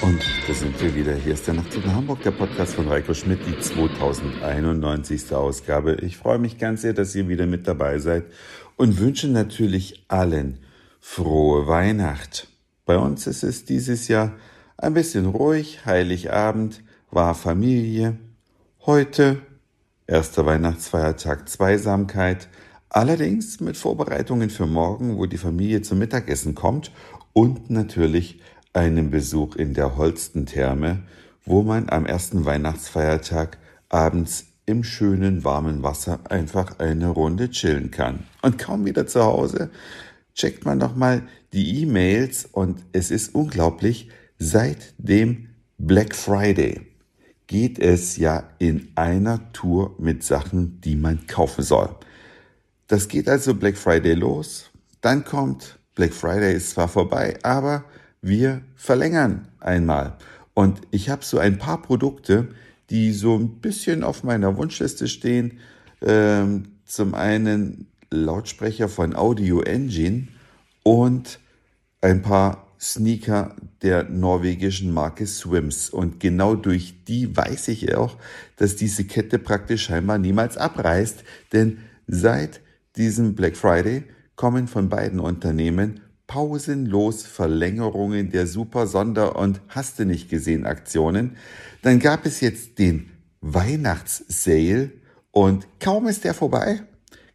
sind wir wieder. Hier ist der Nachtzug in Hamburg, der Podcast von Reiko Schmidt, die 2091. Ausgabe. Ich freue mich ganz sehr, dass ihr wieder mit dabei seid und wünsche natürlich allen frohe Weihnacht. Bei uns ist es dieses Jahr ein bisschen ruhig. Heiligabend war Familie. Heute erster Weihnachtsfeiertag Zweisamkeit. Allerdings mit Vorbereitungen für morgen, wo die Familie zum Mittagessen kommt und natürlich einen Besuch in der Holstentherme, wo man am ersten Weihnachtsfeiertag abends im schönen warmen Wasser einfach eine Runde chillen kann. Und kaum wieder zu Hause checkt man nochmal die E-Mails und es ist unglaublich, seit dem Black Friday geht es ja in einer Tour mit Sachen, die man kaufen soll. Das geht also Black Friday los, dann kommt Black Friday ist zwar vorbei, aber wir verlängern einmal. Und ich habe so ein paar Produkte, die so ein bisschen auf meiner Wunschliste stehen. Ähm, zum einen Lautsprecher von Audio Engine und ein paar Sneaker der norwegischen Marke Swims. Und genau durch die weiß ich auch, dass diese Kette praktisch scheinbar niemals abreißt, denn seit diesem Black Friday kommen von beiden Unternehmen pausenlos Verlängerungen der Super Sonder- und Hast du nicht gesehen Aktionen. Dann gab es jetzt den Weihnachtssale und kaum ist der vorbei,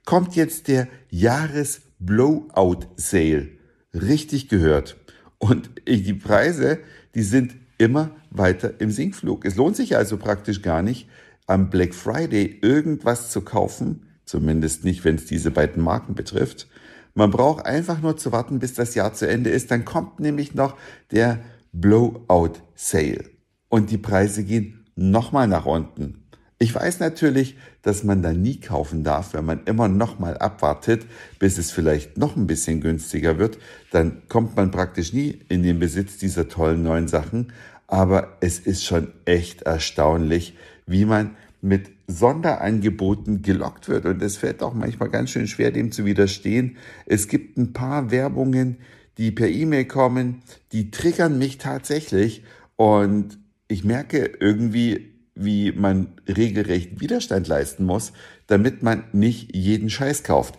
kommt jetzt der Jahres-Blowout-Sale. Richtig gehört. Und die Preise, die sind immer weiter im Sinkflug. Es lohnt sich also praktisch gar nicht, am Black Friday irgendwas zu kaufen, zumindest nicht, wenn es diese beiden Marken betrifft, man braucht einfach nur zu warten, bis das Jahr zu Ende ist. Dann kommt nämlich noch der Blowout Sale. Und die Preise gehen nochmal nach unten. Ich weiß natürlich, dass man da nie kaufen darf, wenn man immer nochmal abwartet, bis es vielleicht noch ein bisschen günstiger wird. Dann kommt man praktisch nie in den Besitz dieser tollen neuen Sachen. Aber es ist schon echt erstaunlich, wie man mit Sonderangeboten gelockt wird. Und es fällt auch manchmal ganz schön schwer, dem zu widerstehen. Es gibt ein paar Werbungen, die per E-Mail kommen, die triggern mich tatsächlich. Und ich merke irgendwie, wie man regelrecht Widerstand leisten muss, damit man nicht jeden Scheiß kauft.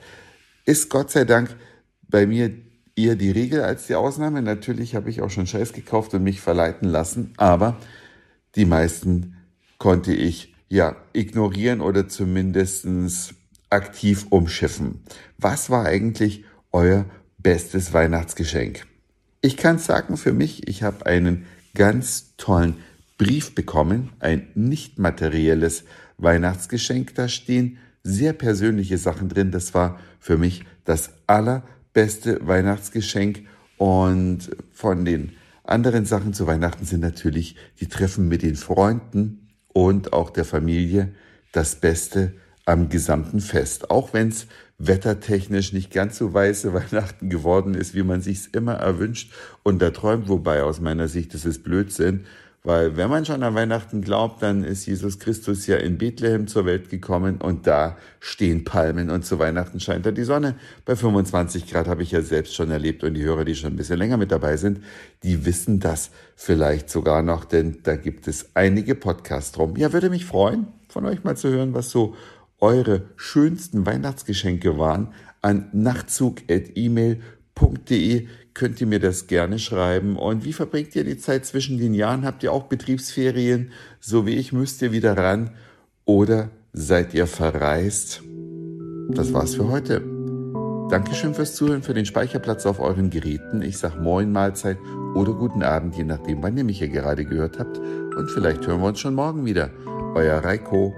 Ist Gott sei Dank bei mir eher die Regel als die Ausnahme. Natürlich habe ich auch schon Scheiß gekauft und mich verleiten lassen, aber die meisten konnte ich ja, ignorieren oder zumindestens aktiv umschiffen. Was war eigentlich euer bestes Weihnachtsgeschenk? Ich kann sagen für mich, ich habe einen ganz tollen Brief bekommen, ein nicht materielles Weihnachtsgeschenk. Da stehen sehr persönliche Sachen drin. Das war für mich das allerbeste Weihnachtsgeschenk. Und von den anderen Sachen zu Weihnachten sind natürlich die Treffen mit den Freunden, und auch der Familie das Beste am gesamten Fest. Auch wenn es wettertechnisch nicht ganz so weiße Weihnachten geworden ist, wie man sich's immer erwünscht und erträumt, wobei aus meiner Sicht das ist Blödsinn, weil wenn man schon an Weihnachten glaubt, dann ist Jesus Christus ja in Bethlehem zur Welt gekommen und da stehen Palmen und zu Weihnachten scheint da die Sonne. Bei 25 Grad habe ich ja selbst schon erlebt und die Hörer, die schon ein bisschen länger mit dabei sind, die wissen das vielleicht sogar noch, denn da gibt es einige Podcasts drum. Ja, würde mich freuen, von euch mal zu hören, was so eure schönsten Weihnachtsgeschenke waren an nachtzug.email.de könnt ihr mir das gerne schreiben. Und wie verbringt ihr die Zeit zwischen den Jahren? Habt ihr auch Betriebsferien? So wie ich müsst ihr wieder ran. Oder seid ihr verreist? Das war's für heute. Dankeschön fürs Zuhören, für den Speicherplatz auf euren Geräten. Ich sag Moin, Mahlzeit oder guten Abend, je nachdem, wann ihr mich hier gerade gehört habt. Und vielleicht hören wir uns schon morgen wieder. Euer Reiko.